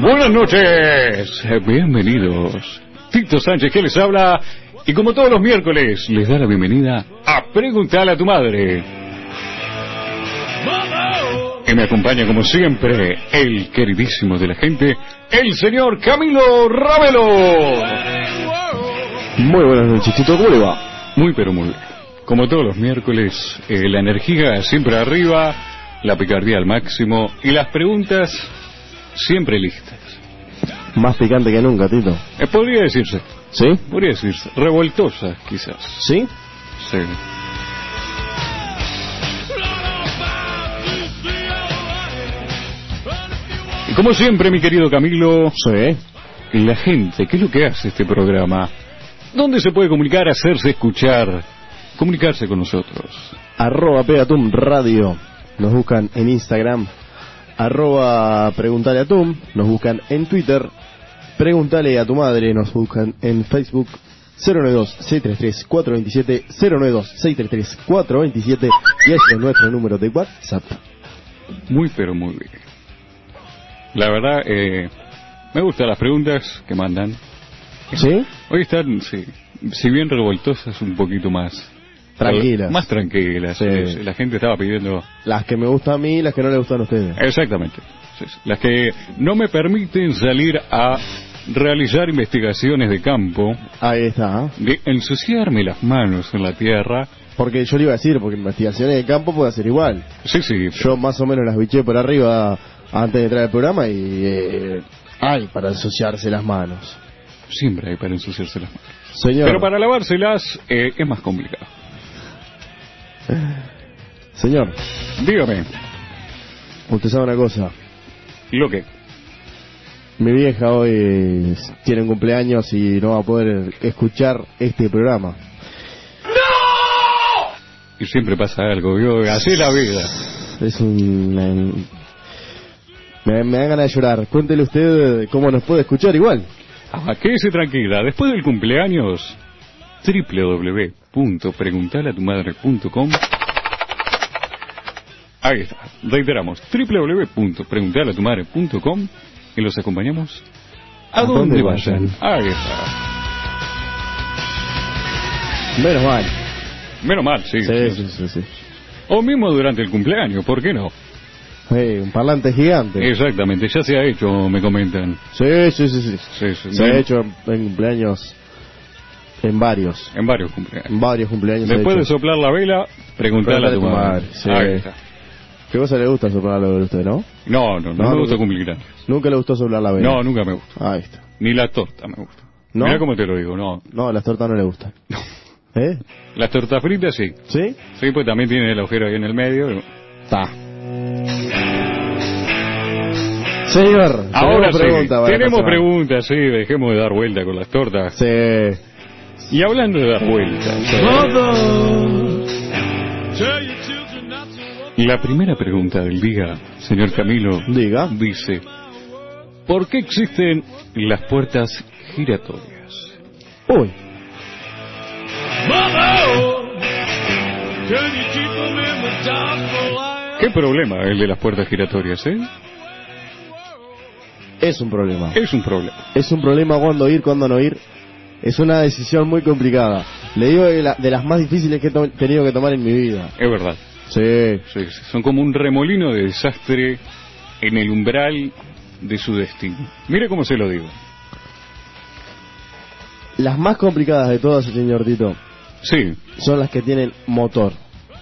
Buenas noches, bienvenidos. Tito Sánchez que les habla y como todos los miércoles les da la bienvenida a Preguntarle a tu madre. Y me acompaña como siempre el queridísimo de la gente, el señor Camilo Ravelo. Muy buenas noches, Tito, ¿cómo le va? Muy pero muy bien. Como todos los miércoles, eh, la energía siempre arriba, la picardía al máximo y las preguntas siempre listas. Más picante que nunca, Tito. Eh, podría decirse, ¿Sí? podría decirse, revoltosas quizás. ¿Sí? Sí. Y como siempre, mi querido Camilo, Sí. la gente, ¿qué es lo que hace este programa? ¿Dónde se puede comunicar, hacerse escuchar, comunicarse con nosotros? Arroba Pegatum Radio. Nos buscan en Instagram. Arroba Preguntale a Tum. Nos buscan en Twitter. Preguntale a tu madre. Nos buscan en Facebook. 092-633-427. 092-633-427. Y ese es nuestro número de WhatsApp. Muy, pero muy bien. La verdad, eh, me gustan las preguntas que mandan. ¿Sí? Hoy están, sí, si bien revoltosas, un poquito más... Tranquilas. Más tranquilas. Sí. La gente estaba pidiendo... Las que me gustan a mí y las que no le gustan a ustedes. Exactamente. Las que no me permiten salir a realizar investigaciones de campo, Ahí está. de ensuciarme las manos en la tierra. Porque yo le iba a decir, porque investigaciones de campo puede ser igual. Sí, sí. Yo más o menos las biché por arriba antes de entrar al programa y eh, hay para ensuciarse las manos. Siempre hay para ensuciarse las manos. Señor, Pero para lavárselas eh, es más complicado. Señor, Dígame, usted sabe una cosa. lo que... Mi vieja hoy tiene un cumpleaños y no va a poder escuchar este programa. Y siempre pasa algo, yo así la vida. Es un... Me, me dan ganas de llorar. Cuéntele usted cómo nos puede escuchar igual. Ah, quédese tranquila, después del cumpleaños, www.preguntalatumadre.com Ahí está, reiteramos, www.preguntalatumadre.com y los acompañamos a, ¿A donde vayan. vayan? Ahí está. Menos mal. Menos mal, sí. Sí, sí, sí. sí. O mismo durante el cumpleaños, ¿por qué no? Eh, un parlante gigante. Exactamente, ya se ha hecho, me comentan. Sí, sí, sí, sí. Sí, sí, Se ha hecho en, en cumpleaños, en varios, En varios cumpleaños. en varios cumpleaños. Después de soplar la vela, preguntarle a tu madre. sí. ¿Qué cosa le gusta soplar la vela a usted, no? No, no, no, No, me gusta cumplir. Nunca le gustó soplar la vela. No, nunca me gusta. Ahí está. Ni la torta me gusta. ¿No? Mira cómo te lo digo, no. No, las tortas no le gustan. ¿Eh? Las tortas fritas sí. ¿Sí? Sí, pues también tiene el agujero ahí en el medio. Está. Señor, Ahora tenemos sí, pregunta para tenemos preguntas, sí, dejemos de dar vuelta con las tortas. Sí. Y hablando de dar vuelta, la primera pregunta del día, señor Camilo, Diga. dice, ¿por qué existen las puertas giratorias? Uy. ¿Qué problema el de las puertas giratorias, eh? Es un problema. Es un problema. Es un problema cuándo ir, cuándo no ir. Es una decisión muy complicada. Le digo de, la- de las más difíciles que he tenido que tomar en mi vida. Es verdad. Sí, son como un remolino de desastre en el umbral de su destino. Mire cómo se lo digo. Las más complicadas de todas, señor Tito, Sí, son las que tienen motor.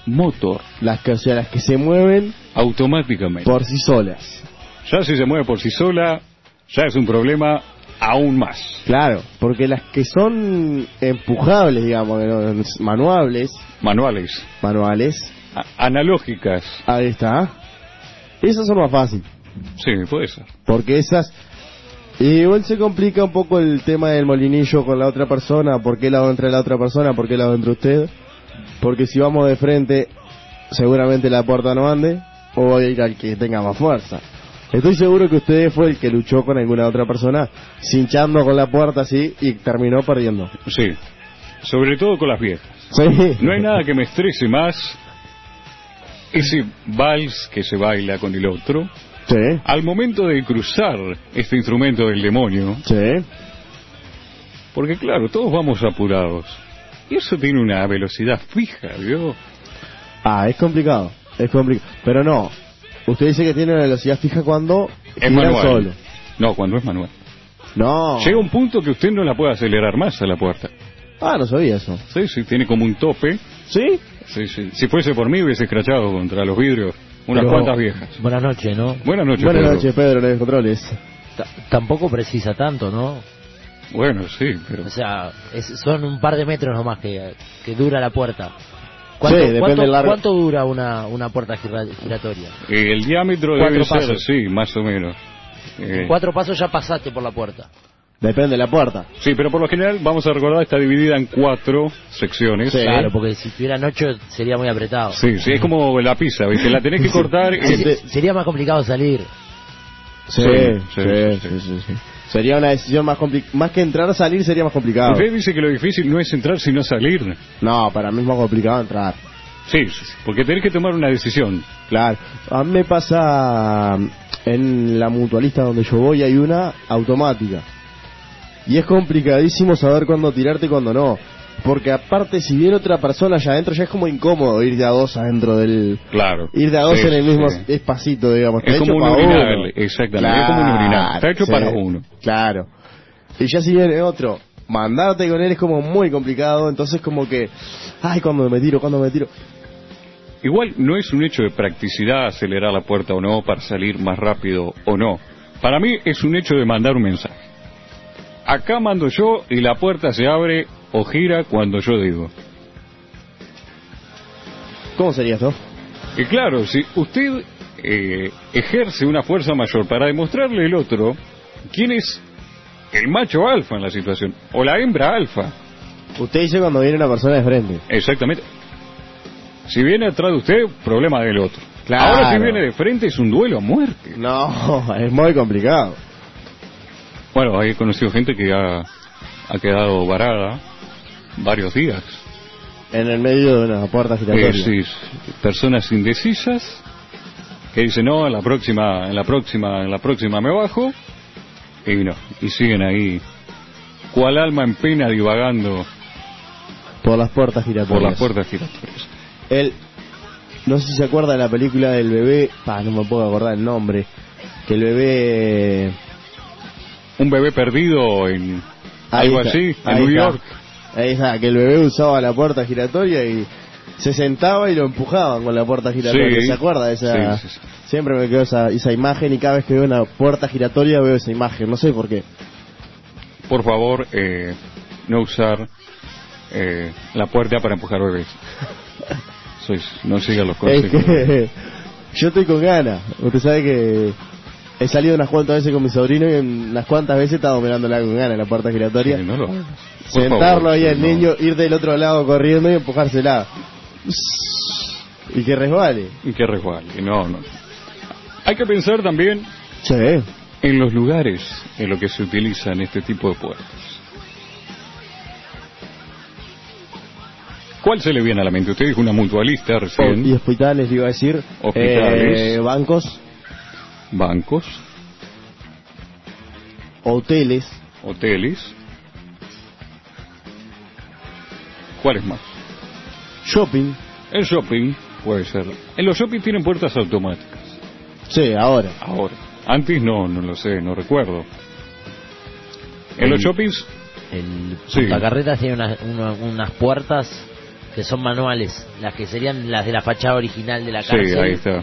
motor, Las que, o sea, las que se mueven automáticamente. por sí solas. Ya si se mueve por sí sola, ya es un problema aún más. Claro, porque las que son empujables, digamos, manuables, Manuales, manuales, a- analógicas. ahí está. Esas son más fáciles, Sí, puede ser. porque esas... y igual se complica un poco el tema del molinillo con la otra persona, por qué lado entra la otra persona, por qué lado entra usted. Porque si vamos de frente, seguramente la puerta no ande, o voy a ir al que tenga más fuerza. Estoy seguro que usted fue el que luchó con alguna otra persona, cinchando con la puerta así, y terminó perdiendo. Sí, sobre todo con las viejas. Sí. No hay nada que me estrese más ese vals que se baila con el otro, Sí, al momento de cruzar este instrumento del demonio, sí. porque claro, todos vamos apurados, y eso tiene una velocidad fija, ¿vio? Ah, es complicado, es complicado. Pero no, usted dice que tiene una velocidad fija cuando Es manual. solo. No, cuando es manual. No. Llega un punto que usted no la puede acelerar más a la puerta. Ah, no sabía eso. Sí, sí, tiene como un tope. ¿Sí? Sí, sí. Si fuese por mí hubiese escrachado contra los vidrios unas Pero- cuantas viejas. Buenas noches, ¿no? Buenas noches, Buenas Pedro. noches, Pedro, los controles. T- tampoco precisa tanto, ¿no? Bueno, sí, pero... O sea, es- son un par de metros nomás que, que dura la puerta. ¿Cuánto, Sí, depende cuánto- largo. cuánto dura una, una puerta gira- giratoria? eh, el diámetro Cuatro debe ser, pasos. sí, más o menos. Eh, En cuatro pasos ya pasaste por la puerta. Depende de la puerta. Sí, pero por lo general, vamos a recordar, está dividida en cuatro secciones. Sí. Claro, porque si tuvieran ocho sería muy apretado. Sí, sí, es como la pizza, ¿viste? La tenés que cortar. Se- eh, sería más complicado salir. Sí, Sí, sí, sí, sí, sí, sí. Sería una decisión más complicada. Más que entrar, salir sería más complicado. Usted dice que lo difícil no es entrar, sino salir. No, para mí es más complicado entrar. Sí, sí, porque tenés que tomar una decisión. Claro. A mí me pasa en la mutualista donde yo voy hay una automática. Y es complicadísimo saber cuándo tirarte y cuándo no. Porque aparte, si viene otra persona allá adentro, ya es como incómodo ir de a dos adentro del... Claro. Ir de a dos Sí, en el mismo sí. espacito, digamos. Es como un uno. exactamente, es como un urinal. Está hecho para uno. Claro. Y ya si viene otro, mandarte con él es como muy complicado, entonces como que... Ay, cuando me tiro, cuando me tiro. Igual no es un hecho de practicidad acelerar la puerta o no para salir más rápido o no. Para mí es un hecho de mandar un mensaje. Acá mando yo y la puerta se abre o gira cuando yo digo. ¿Cómo sería esto? Y claro, si usted eh, ejerce una fuerza mayor para demostrarle al otro quién es el macho alfa en la situación o la hembra alfa, Usted dice cuando viene una persona de frente. exactamente. Si viene atrás de usted, problema del otro. Claro. Ahora si viene de frente es un duelo a muerte. No, es muy complicado. Bueno, he conocido gente que ha, ha quedado varada varios días. En el medio de una puerta giratoria. Sí, personas indecisas que dicen no, en la próxima, en la próxima, en la próxima me bajo y no, y siguen ahí cual alma en pena divagando Por las puertas giratorias. por las puertas giratorias. El, no sé si se acuerda de la película del bebé, pa, no me puedo acordar el nombre, que el bebé... Un bebé perdido en Ahí algo está, así, en New está. York. Ahí está, que el bebé usaba la puerta giratoria y se sentaba y lo empujaban con la puerta giratoria. Sí. ¿Se acuerda esa? Sí, sí, sí. Siempre me quedó esa, esa imagen y cada vez que veo una puerta giratoria veo esa imagen, no sé por qué. Por favor, eh, no usar eh, la puerta para empujar bebés. Sois, no siga los Es consejos. que yo estoy con ganas. Usted sabe que he salido unas cuantas veces con mi sobrino y en unas cuantas veces estaba mirándola con ganas la puerta giratoria. Sí, no lo hagas. Por Sentarlo favor, ahí al no. niño, ir del otro lado corriendo y empujársela. Y que resbale. Y que resbale, no, no. Hay que pensar también Sí. en los lugares en los que se utilizan este tipo de puertas. ¿Cuál se le viene a la mente? Usted dijo una mutualista recién, Y hospitales, le iba a decir. Hospitales. eh, bancos, bancos, hoteles. hoteles. ¿Cuáles más? Shopping. El shopping, puede ser. En los shopping tienen puertas automáticas. Sí, ahora. Ahora. Antes no, no lo sé, no recuerdo. En los shoppings, El Sí. Carretas tiene unas, una- unas puertas que son manuales, las que serían las de la fachada original de la sí, cárcel. ahí está.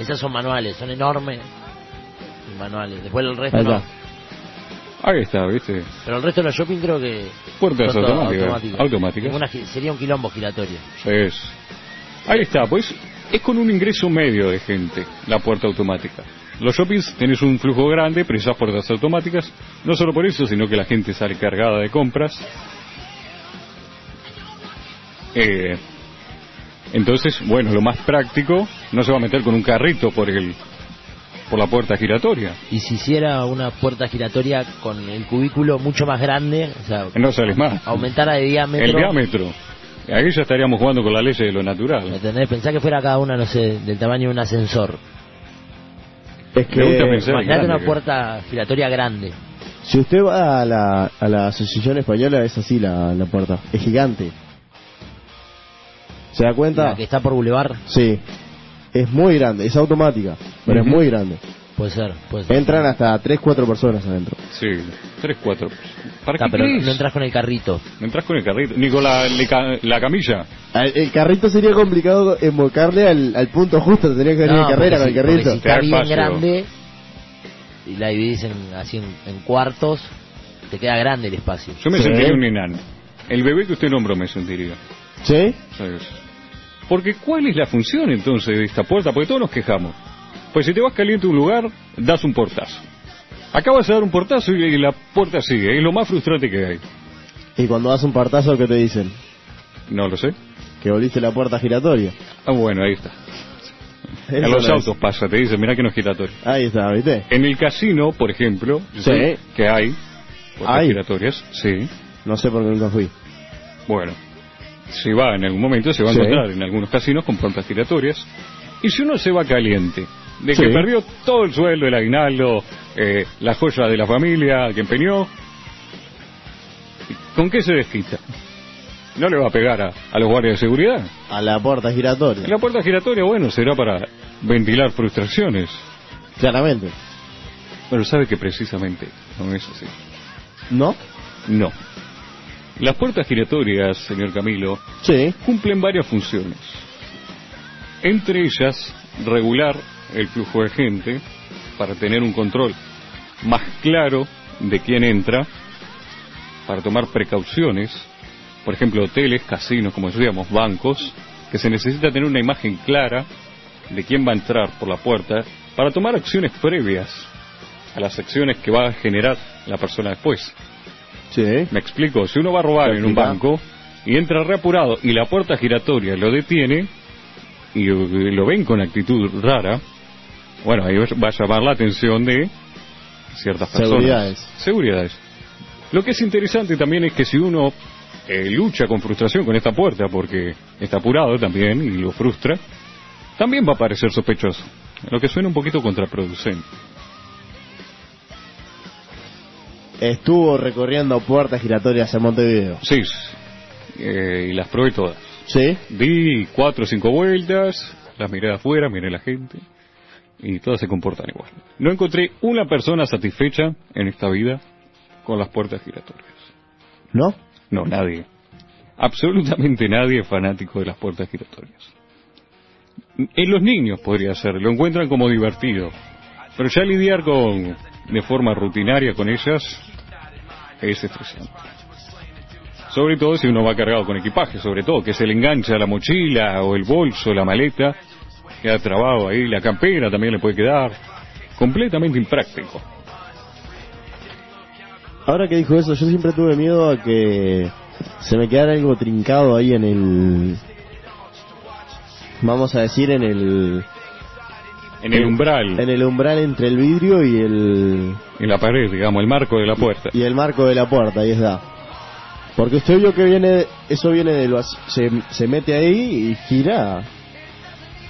Esas son manuales, son enormes y manuales. Después el resto Ahí no. está. Ahí está, ¿viste? Pero el resto de los shopping creo que Puertas automáticas. Automáticas. Sería un quilombo giratorio. Es. Ahí está, pues es con un ingreso medio de gente la puerta automática. Los shoppings tenés un flujo grande, precisas puertas automáticas, no solo por eso, sino que la gente sale cargada de compras. Eh, entonces, bueno, lo más práctico, no se va a meter con un carrito por el por la puerta giratoria. Y si hiciera una puerta giratoria con el cubículo mucho más grande, o sea, No sales más. aumentara de diámetro. El diámetro. Ahí ya estaríamos jugando con la ley de lo natural. ¿Entendés? Pensá que fuera cada una, no sé, del tamaño de un ascensor. Es que Imagínate una puerta giratoria grande. si usted va a la, a la Asociación Española, es así la, la puerta. Es gigante. ¿Se da cuenta? La que está por Boulevard, Sí. Es muy grande, es automática, pero es muy grande. puede ser, puede ser. Entran hasta 3, 4 personas adentro. Sí, tres, cuatro. ¿Para Ah, qué pero no entras con el carrito. No entras con el carrito, ni con la, le ca- la camilla. Al- El, carrito sería complicado embocarle al, al punto justo, tendría que venir No, en carrera con el carrito. Si está bien espacio. grande y la dividís en, así en, en cuartos, te queda grande el espacio. Yo me Sí. sentiría un enano. El bebé que usted nombró me sentiría. ¿Sí? Porque ¿cuál es la función entonces de esta puerta? Porque todos nos quejamos. Pues si te vas caliente a un lugar, das un portazo. Acabas de dar un portazo y la puerta sigue. Es lo más frustrante que hay. Y cuando das un partazo, ¿qué te dicen? No lo sé. Que volviste la puerta giratoria. Ah, bueno, ahí está. Eso en los no es. autos pasa, te dicen, mira que no es giratorio. Ahí está, ¿viste? En el casino, por ejemplo, Sí. que hay puertas Hay. giratorias. Sí. No sé por qué nunca fui. Bueno, si va en algún momento, se va a Sí. encontrar en algunos casinos con puertas giratorias. Y si uno se va caliente, de Sí. que perdió todo el sueldo, el aguinaldo, eh, la joya de la familia que empeñó, ¿con qué se desquita? No le va a pegar a, a los guardias de seguridad. A la puerta giratoria. La puerta giratoria, bueno, será para ventilar frustraciones. Claramente. Pero sabe que precisamente no es así. ¿No? No. Las puertas giratorias, señor Camilo, Sí. cumplen varias funciones. Entre ellas, regular el flujo de gente para tener un control más claro de quién entra, para tomar precauciones, por ejemplo, hoteles, casinos, como decíamos, bancos, que se necesita tener una imagen clara de quién va a entrar por la puerta para tomar acciones previas a las acciones que va a generar la persona después. Sí. Me explico, si uno va a robar en un banco y entra reapurado y la puerta giratoria lo detiene y lo ven con actitud rara, bueno, ahí va a llamar la atención de ciertas personas. Seguridades. Seguridades. Lo que es interesante también es que si uno eh, lucha con frustración con esta puerta porque está apurado también y lo frustra, también va a parecer sospechoso. Lo que suena un poquito contraproducente. Estuvo recorriendo puertas giratorias en Montevideo. Sí, eh, y las probé todas. Sí. Di cuatro o cinco vueltas, las miré de afuera, miré la gente, y todas se comportan igual. No encontré una persona satisfecha en esta vida con las puertas giratorias. ¿No? No, nadie. Absolutamente nadie es fanático de las puertas giratorias. En los niños podría ser, lo encuentran como divertido. Pero ya lidiar con, de forma rutinaria con ellas es estresante. Sobre todo si uno va cargado con equipaje, sobre todo que se le engancha la mochila o el bolso, la maleta, queda trabado ahí, la campera también le puede quedar. Completamente impráctico. Ahora que dijo eso, yo siempre tuve miedo a que se me quedara algo trincado ahí en el... Vamos a decir en el... En el umbral, En el umbral entre el vidrio y el... en la pared, digamos, el marco de la puerta. Y el marco de la puerta, ahí está. Porque usted vio que viene, eso viene del vac- se, se mete ahí y gira.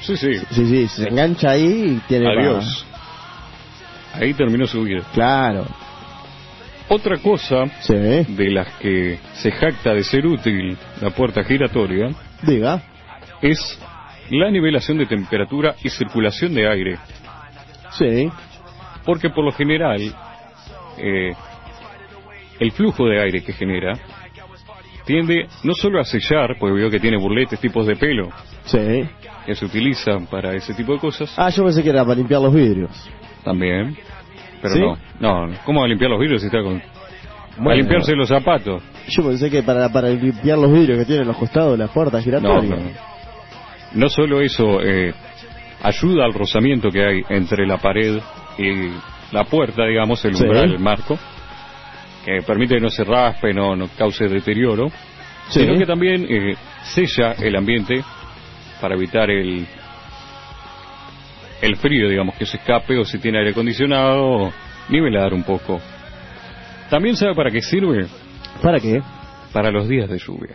Sí, sí. Sí, sí, se engancha ahí y tiene Adiós. Ahí terminó su vida. Claro. Otra cosa Sí. de las que se jacta de ser útil la puerta giratoria Diga. es la nivelación de temperatura y circulación de aire. Sí. Porque por lo general, eh, el flujo de aire que genera tiende no solo a sellar, porque veo que tiene burletes, tipos de pelo Sí. que se utilizan para ese tipo de cosas, Ah, yo pensé que era para limpiar los vidrios. también. Pero ¿Sí? no, no, ¿cómo va a limpiar los vidrios si está con... Para limpiarse los zapatos. Yo pensé que para, para limpiar los vidrios que tienen los costados de las puertas giratorias. no. No solo eso, eh, ayuda al rozamiento que hay entre la pared y la puerta, digamos, el Sí. umbral, el marco, que permite que no se raspe, no, no cause deterioro, Sí. sino que también eh, sella el ambiente para evitar el el frío, digamos, que se escape o si tiene aire acondicionado, nivelar un poco. También sabe para qué sirve ¿Para qué? para los días de lluvia.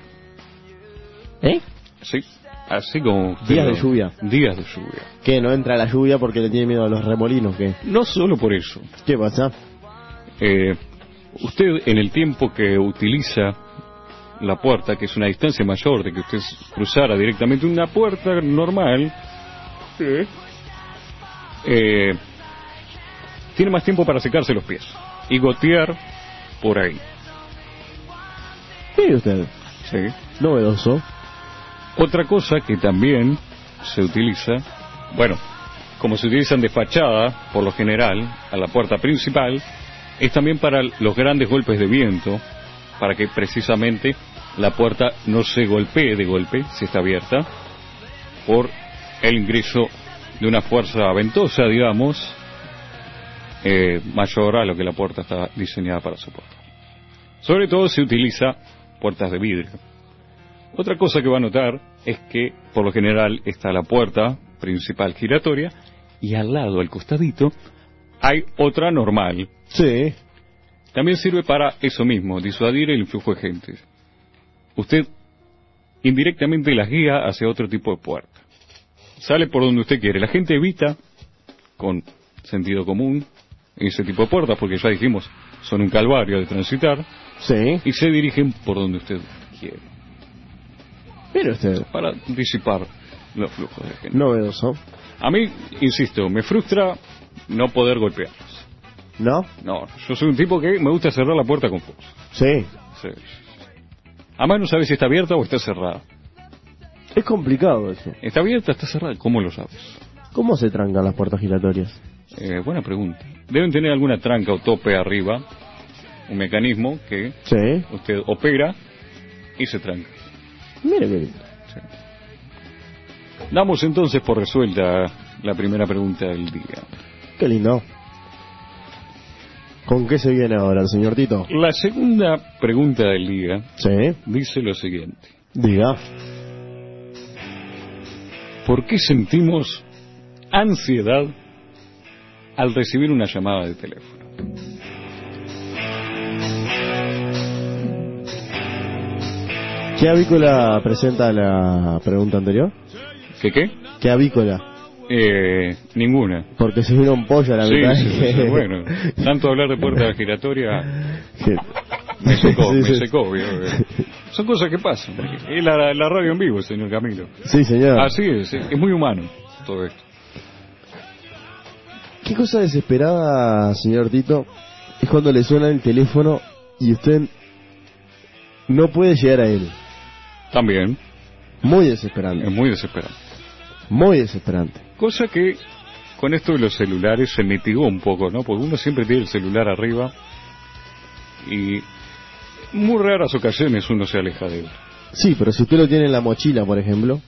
¿Eh? Sí, así como... Días de lluvia. Días de lluvia. ¿Qué? ¿No entra la lluvia porque le tiene miedo a los remolinos? ¿Qué? No solo por eso. ¿Qué pasa? Eh, usted en el tiempo que utiliza la puerta, que es una distancia mayor de que usted cruzara directamente una puerta normal, eh, tiene más tiempo para secarse los pies y gotear por ahí. Mire usted, ¿sí? novedoso. Otra cosa que también se utiliza, bueno, como se utilizan de fachada, por lo general, a la puerta principal, es también para los grandes golpes de viento, para que precisamente la puerta no se golpee de golpe, si está abierta, por el ingreso de una fuerza ventosa, digamos, eh, mayor a lo que la puerta está diseñada para soportar. Sobre todo se utiliza puertas de vidrio. Otra cosa que va a notar es que, por lo general, está la puerta principal giratoria y al lado, al costadito, hay otra normal. Sí. También sirve para eso mismo, disuadir el influjo de gente. Usted indirectamente las guía hacia otro tipo de puerta. Sale por donde usted quiere. La gente evita, con sentido común, ese tipo de puertas, porque ya dijimos, son un calvario de transitar, Sí. y se dirigen por donde usted quiere, Mire usted, para disipar los flujos de gente. novedoso. A mí, insisto, me frustra no poder golpearlos. ¿No? No, yo soy un tipo que me gusta cerrar la puerta con fuerza. Sí. Sí. Además no sabes si está abierta o está cerrada. Es complicado eso. ¿Está abierta o está cerrada? ¿Cómo lo sabes? ¿Cómo se trancan las puertas giratorias? Eh, buena pregunta. Deben tener alguna tranca o tope arriba, un mecanismo que Sí. usted opera y se tranca. Mire, mire. Damos entonces por resuelta la primera pregunta del día. Qué lindo. ¿Con qué se viene ahora el señor Tito? La segunda pregunta del día Sí. dice lo siguiente. Diga. ¿Por qué sentimos ansiedad al recibir una llamada de teléfono? ¿Qué avícola presenta la pregunta anterior? ¿Qué qué? ¿Qué avícola? Eh, ninguna. Porque se vino un pollo a la Sí, mitad. sí, sí, sí, bueno. Tanto hablar de puerta giratoria me secó, Sí, me sí. secó. Son cosas que pasan. Es la, la radio en vivo, señor Camilo. Sí, señor. Así es, es muy humano todo esto. ¿Qué cosa desesperada, señor Tito, es cuando le suena el teléfono y usted no puede llegar a él? También Muy es desesperante. muy desesperante. Muy desesperante. Cosa que con esto de los celulares se mitigó un poco, ¿no? Porque uno siempre tiene el celular arriba y muy raras ocasiones uno se aleja de él. Sí, pero si usted lo tiene en la mochila, por ejemplo,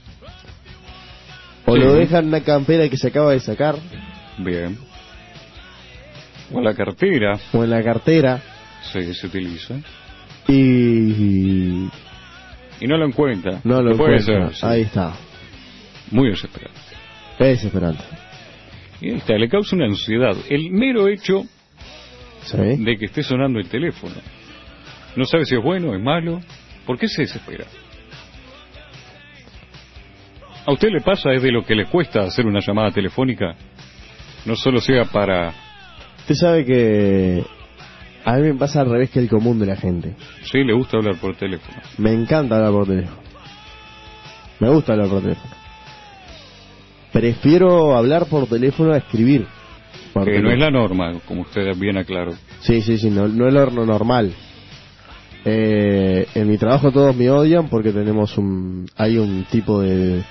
o Sí. lo deja en una campera que se acaba de sacar, Bien. O la cartera o en la cartera, se, se utiliza y y no lo encuentra. no lo encuentra. Ahí está. Muy desesperante. Es desesperante. Y ahí está, le causa una ansiedad. El mero hecho ¿Sí? de que esté sonando el teléfono. No sabe si es bueno o es malo. ¿Por qué se desespera? ¿A usted le pasa es de lo que le cuesta hacer una llamada telefónica? No solo sea para... Usted sabe que a mí me pasa al revés que el común de la gente. Sí, le gusta hablar por teléfono. Me encanta hablar por teléfono. Me gusta hablar por teléfono. Prefiero hablar por teléfono a escribir. Que no es la norma, como usted bien aclaró. Sí, sí, sí, no, no es lo normal. Eh, en mi trabajo todos me odian porque tenemos un, hay un tipo de,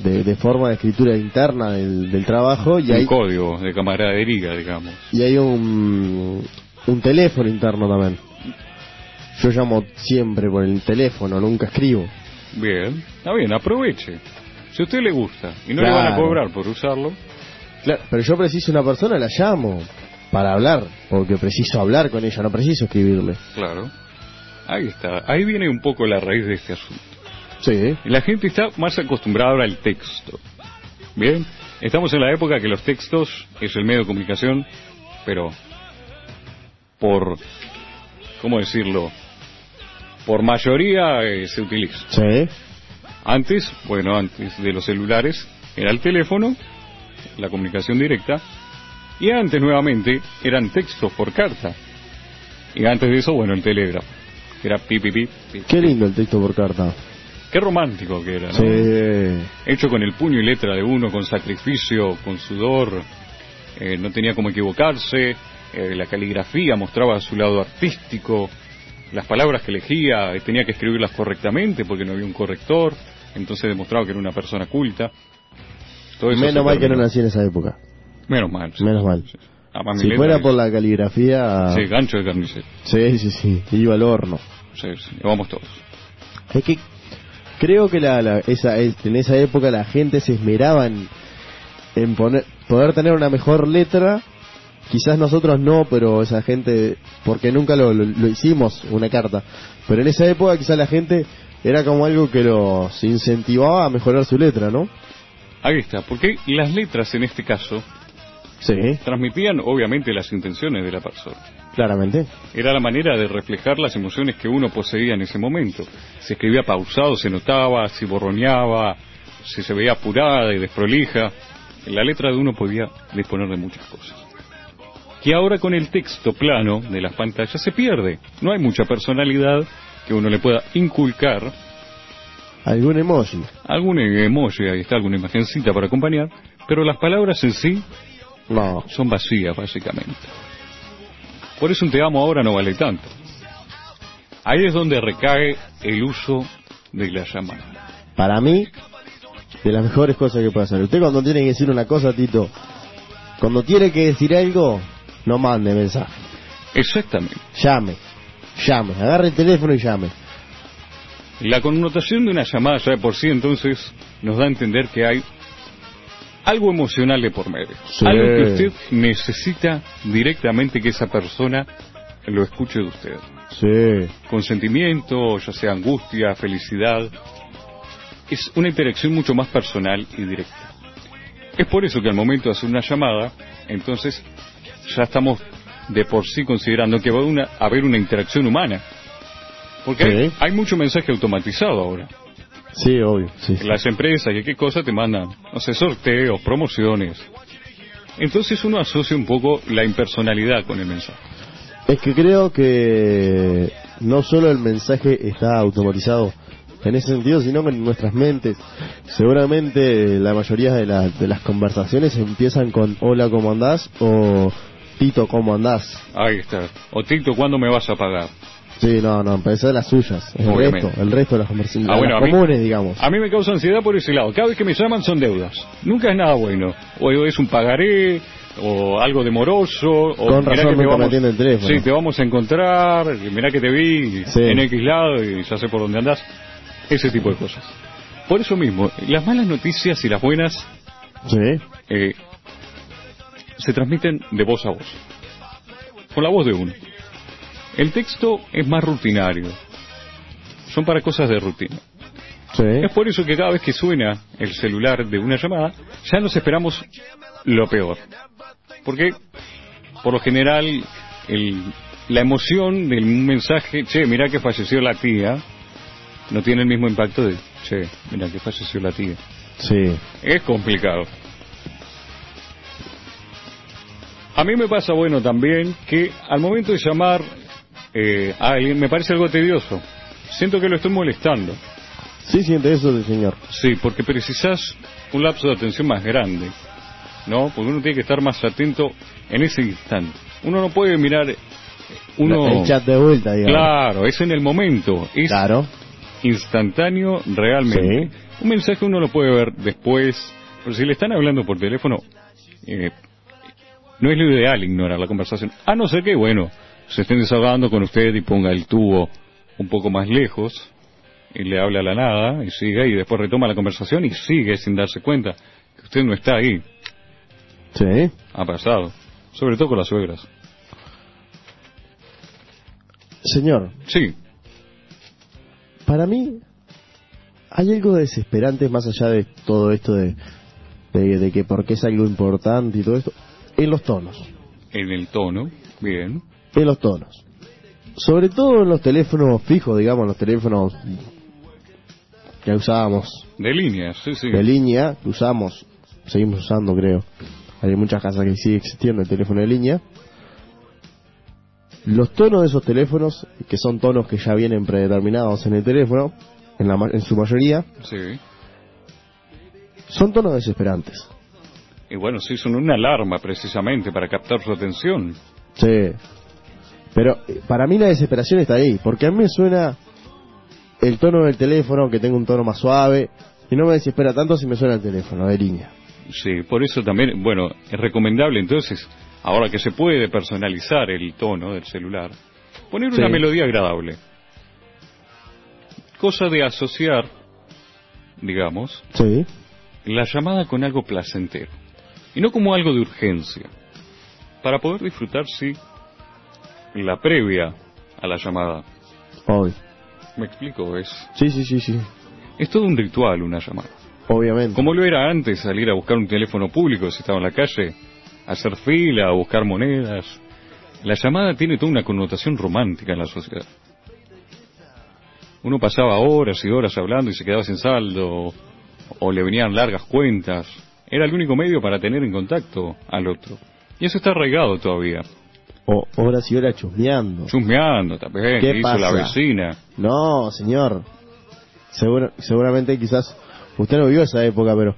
de, de forma de escritura interna del, del trabajo y Un hay, código de camaradería, digamos. y hay un, un teléfono interno también. Yo llamo siempre por el teléfono, nunca escribo. Bien, está bien, aproveche. Si a usted le gusta y no le van a cobrar por usarlo, Claro, pero yo preciso una persona, la llamo para hablar, porque preciso hablar con ella, no preciso escribirle. claro. Ahí está, ahí viene un poco la raíz de este asunto. Sí, La gente está más acostumbrada ahora al texto. Bien, estamos en la época que los textos es el medio de comunicación, pero por, ¿cómo decirlo? Por mayoría eh, se utiliza. sí, Antes, bueno, antes de los celulares era el teléfono, la comunicación directa, y antes nuevamente eran textos por carta. Y antes de eso, bueno, el telégrafo, que era pi, pi, pi, pi, Qué lindo el texto por carta. Qué romántico que era, ¿no? Sí. Hecho con el puño y letra de uno, con sacrificio, con sudor, eh, no tenía como equivocarse, eh, la caligrafía mostraba su lado artístico, las palabras que elegía eh, tenía que escribirlas correctamente porque no había un corrector, entonces demostraba que era una persona culta. Todo eso Menos mal que no nací en esa época. Menos mal. sí. Menos mal. Además, mi Si fuera por la caligrafía... Sí, gancho de carnicero. Sí, sí, sí. Iba al horno. Sí, sí, vamos todos. Es que creo que la, la- esa, es- en esa época la gente se esmeraba en, en poner, poder tener una mejor letra. Quizás nosotros no, pero esa gente, porque nunca lo, lo- lo hicimos, una carta. Pero en esa época quizás la gente era como algo que los incentivaba a mejorar su letra, ¿no? Ahí está, porque las letras en este caso Sí, transmitían obviamente las intenciones de la persona. claramente. Era la manera de reflejar las emociones que uno poseía en ese momento. Se escribía pausado, se notaba, si borroneaba, si se veía apurada y desprolija. La letra de uno podía disponer de muchas cosas. Que ahora con el texto plano de las pantallas se pierde. No hay mucha personalidad que uno le pueda inculcar. Algún emoji. Algún emoji, ahí está alguna imagencita para acompañar, pero las palabras en sí No. son vacías, básicamente. Por eso un te amo ahora no vale tanto. Ahí es donde recae el uso de la llamada. Para mí, de las mejores cosas que puede hacer. Usted cuando tiene que decir una cosa, Tito, cuando tiene que decir algo, no mande mensaje. Exactamente. Llame. Llame. Agarre el teléfono y llame. La connotación de una llamada ya de por sí entonces nos da a entender que hay algo emocional de por medio. Sí. Algo que usted necesita directamente que esa persona lo escuche de usted. Sí. Con sentimiento, ya sea angustia, felicidad. Es una interacción mucho más personal y directa. Es por eso que al momento de hacer una llamada, entonces ya estamos de por sí considerando que va a una- a haber una interacción humana. Porque hay, Sí. hay mucho mensaje automatizado ahora. Sí, obvio. Sí, sí. Las empresas y qué cosa te mandan, no sé, sorteos, promociones. Entonces uno asocia un poco la impersonalidad con el mensaje. Es que creo que no solo el mensaje está automatizado en ese sentido, sino que en nuestras mentes. Seguramente la mayoría de, la- de las conversaciones empiezan con hola, ¿cómo andás? o Tito, ¿cómo andás? Ahí está. O Tito, ¿cuándo me vas a pagar? Sí, no, no, esas son las suyas. El Obviamente. resto, el resto de las conversaciones, Ah, bueno, mí- comunes, digamos. A mí me causa ansiedad por ese lado. Cada vez que me llaman son deudas. Nunca es nada bueno. O es un pagaré, o algo demoroso, o Con mirá razón que te vamos, el teléfono. Sí, te vamos a encontrar, mirá que te vi Sí. en X lado y ya sé por dónde andás. Ese tipo de cosas. Por eso mismo, las malas noticias y las buenas Sí, eh, se transmiten de voz a voz, con la voz de uno. El texto es más rutinario, son para cosas de rutina. sí. Es por eso que cada vez que suena el celular de una llamada, ya nos esperamos lo peor. Porque, por lo general, el- la emoción del mensaje, che, mira que falleció la tía, no tiene el mismo impacto de, che, mira que falleció la tía. Sí. Es complicado. A mí me pasa, bueno, también que al momento de llamar eh, a alguien me parece algo tedioso. Siento que lo estoy molestando. Sí siente eso señor. Sí, porque precisas un lapso de atención más grande, ¿no? Porque uno tiene que estar más atento en ese instante. Uno no puede mirar, eh, uno... El chat de vuelta, digamos. Claro, es en el momento, es Claro. instantáneo realmente. Un mensaje uno lo puede ver después, pero si le están hablando por teléfono, eh, no es lo ideal ignorar la conversación. A no ser que, bueno, se estén desahogando con usted y ponga el tubo un poco más lejos y le habla a la nada y sigue y después retoma la conversación y sigue sin darse cuenta que usted no está ahí. Sí. Ha pasado. Sobre todo con las suegras. Señor, Sí, para mí hay algo desesperante más allá de todo esto de, de, de que porque es algo importante y todo esto, en los tonos, en el tono, bien. en los tonos. Sobre todo en los teléfonos fijos, digamos, los teléfonos que usábamos De líneas, sí, sí. de línea, que usamos, seguimos usando creo. Hay muchas casas que sigue existiendo el teléfono de línea. Los tonos de esos teléfonos, que son tonos que ya vienen predeterminados en el teléfono, en, la, en su mayoría, Sí. son tonos desesperantes. Y bueno, sí, son una alarma precisamente para captar su atención. Sí. Pero eh, para mí la desesperación está ahí, porque a mí me suena el tono del teléfono, que tengo un tono más suave, y no me desespera tanto si me suena el teléfono de línea. Sí, por eso también, bueno, es recomendable entonces, ahora que se puede personalizar el tono del celular, poner una Sí. melodía agradable. Cosa de asociar, digamos, Sí. la llamada con algo placentero. Y no como algo de urgencia. Para poder disfrutar, sí, la previa a la llamada. Obvio. ¿Me explico? Es, Sí, sí, sí, sí. es todo un ritual una llamada. Obviamente. Como lo era antes salir a buscar un teléfono público si estaba en la calle, hacer fila, a buscar monedas. La llamada tiene toda una connotación romántica en la sociedad. Uno pasaba horas y horas hablando y se quedaba sin saldo, o le venían largas cuentas. Era el único medio para tener en contacto al otro. Y eso está arraigado todavía. O horas y horas chusmeando. Chusmeando también, ¿Qué hizo la vecina. No, señor. Seguramente quizás usted no vivió esa época, pero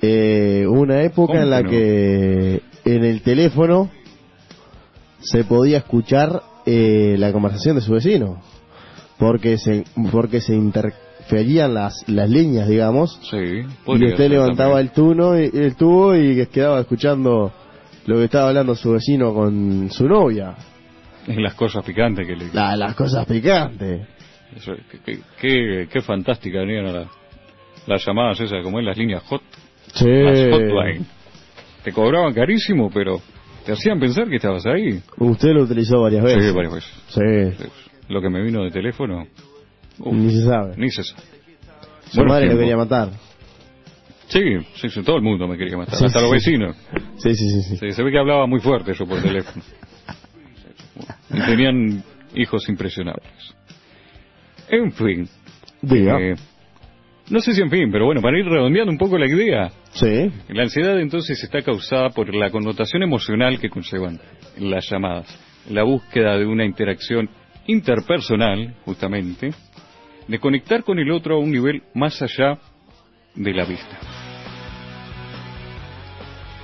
eh, una época ¿Cómo en la que no? que en el teléfono se podía escuchar eh, la conversación de su vecino, porque se porque se interferían las las líneas, digamos, Sí, y usted levantaba el tuno y, el tubo y quedaba escuchando lo que estaba hablando su vecino con su novia. Las cosas picantes que le... La- las cosas picantes. Eso, qué, qué, fantástica venían a la- las llamadas esas, como en las líneas hot, Sí. las hotline. Te cobraban carísimo, pero te hacían pensar que estabas ahí. Usted lo utilizó varias veces. Sí, varias veces. Sí. Lo que me vino de teléfono, uf, Ni se sabe. ni se sabe. Su madre lo quería matar. Sí, sí, sí, todo el mundo me quería matar, Sí, hasta los vecinos. Sí, sí, sí. sí. Sí, se ve que hablaba muy fuerte yo por teléfono. Y tenían hijos impresionables. En fin, Diga. eh, no sé si en fin, pero bueno, para ir redondeando un poco la idea, Sí. La ansiedad entonces está causada por la connotación emocional que conllevan las llamadas, la búsqueda de una interacción interpersonal, justamente, de conectar con el otro a un nivel más allá de la vista.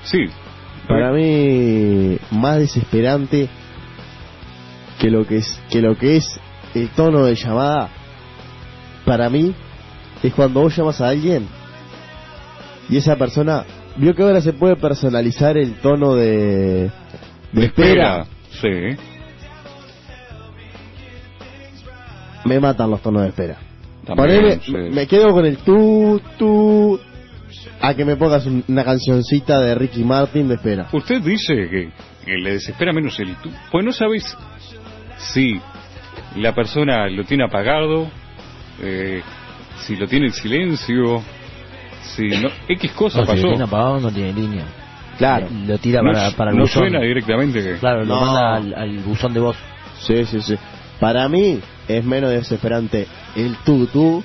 Sí, Para mí, más desesperante que lo que es, que lo que es el tono de llamada, para mí, es cuando vos llamas a alguien y esa persona, vio que ahora se puede personalizar el tono de, de espera. Sí, Me matan los tonos de espera. también, Ponele, sí. me quedo con el tú, tú, a que me pongas un- una cancioncita de Ricky Martin de espera. Usted dice que, que le desespera menos el tú, pues no sabes si la persona lo tiene apagado, eh, si lo tiene en silencio, si no, X cosa No, si lo pasó. tiene apagado no tiene línea. Claro. Lo tira no, para, para el no buzón. suena directamente que Claro, lo No. manda al, al buzón de voz. Sí, sí, sí. Para mí es menos desesperante el tú, tú.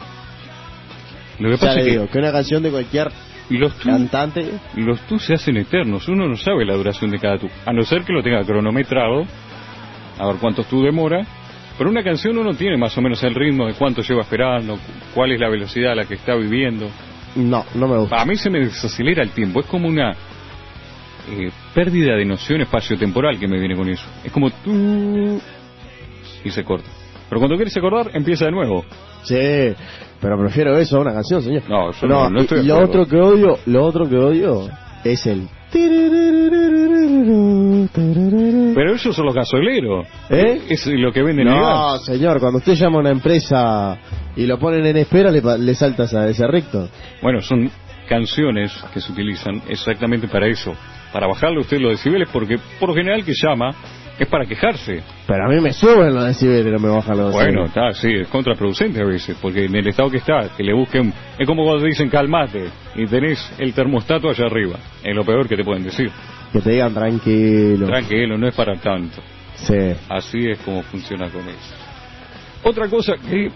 lo que Ya pasa es que digo, que una canción de cualquier los tú, cantante. los tú se hacen eternos, uno no sabe la duración de cada tú, a no ser que lo tenga cronometrado, a ver cuántos tú demora, pero una canción uno tiene más o menos el ritmo de cuánto lleva esperando, cu- cuál es la velocidad a la que está viviendo. No, no me gusta. A mí se me desacelera el tiempo, es como una eh, pérdida de noción espacio-temporal que me viene con eso. Es como tú y se corta. Pero cuando quieres acordar, empieza de nuevo. Sí, pero prefiero eso a una canción, señor. No, yo no- estoy y lo otro que odio, lo otro que odio es el Pero esos son los gasoleros. ¿Eh? Es lo que venden en el No, gas. señor, cuando usted llama a una empresa y lo ponen en espera, le, le saltas a ese recto. Bueno, son canciones que se utilizan exactamente para eso. Para bajarle usted los decibeles, porque por lo general que llama es para quejarse. Pero a mí me suben los decibeles, no me bajan los Bueno, decibeles. está, sí, es contraproducente a veces, porque en el estado que está, que le busquen, es como cuando dicen calmate y tenés el termostato allá arriba, es lo peor que te pueden decir. Que te digan tranquilo. Tranquilo, no es para tanto. sí. Así es como funciona con eso. Otra cosa que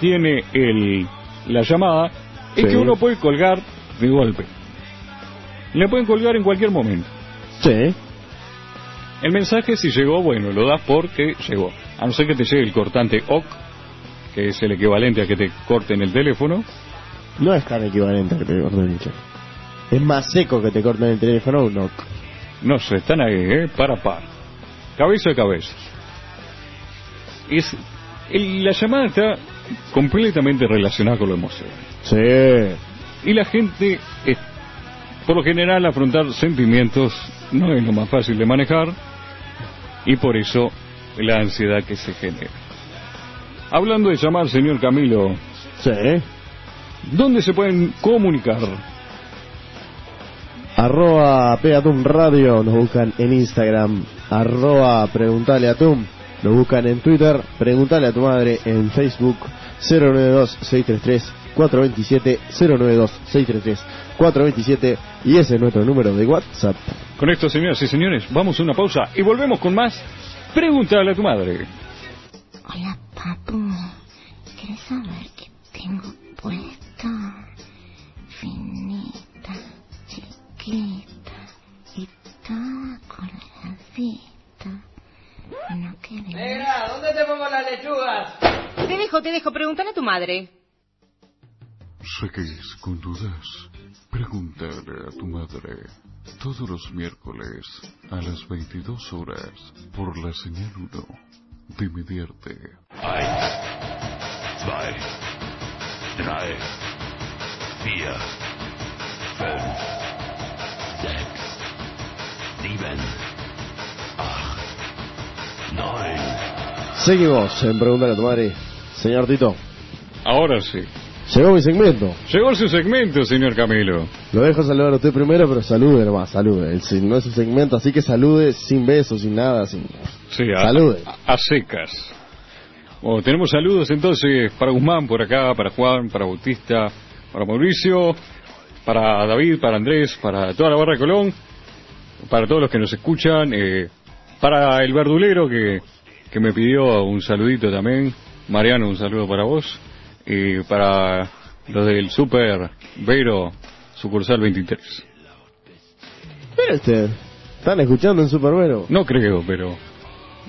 tiene el la llamada es Sí. que uno puede colgar de golpe. Le pueden colgar en cualquier momento. Sí. El mensaje si llegó, bueno, lo das porque llegó. A no ser que te llegue el cortante OK, que es el equivalente a que te corten el teléfono. No es tan equivalente a que te corten el teléfono. Es más seco que te corten el teléfono un. No sé, están ahí, ¿eh? Para par. Cabeza a cabeza. Es, el- la llamada está completamente relacionada con lo emocional. Sí. Y la gente, por lo general, afrontar sentimientos no es lo más fácil de manejar y por eso la ansiedad que se genera. Hablando de llamar, señor Camilo, Sí. ¿dónde se pueden comunicar? Arroba Peatum Radio, nos buscan en Instagram. Arroba Preguntale a Tum, nos buscan en Twitter. Preguntale a tu madre en Facebook. 092-633-427. 092-633-427. Y ese es nuestro número de WhatsApp. Con esto, señoras y señores, vamos a una pausa y volvemos con más. Pregúntale a tu madre. Hola, papu. ¿Quieres saber qué tengo puesto? Finita, chiquita y toda coloradita. No. Negra, ¿dónde te pongo las lechugas? Te dejo, te dejo. Pregúntale a tu madre. ¿Seguís con dudas? Pregúntale a tu madre. Todos los miércoles a las 22 horas por la señal 1 de Mediarte. Eins, zwei, drei, vier, fünf, sechs, sieben, acht, neun. Seguimos en Preguntale a tu madre. Señor Tito, Ahora sí. Llegó mi segmento. Llegó su segmento, señor Camilo. Lo dejo saludar a usted primero, pero salude nomás, salude. No es su segmento, así que salude sin besos, sin nada, sin... Sí, a, Salude. a- a secas. Bueno, tenemos saludos entonces para Guzmán por acá, para Juan, para Bautista, para Mauricio, para David, para Andrés, para toda la barra de Colón, para todos los que nos escuchan, eh, para el verdulero que, que me pidió un saludito también, Mariano, un saludo para vos, y para los del Super Vero, sucursal 23. Mire usted, ¿están escuchando en Supervero? No creo, pero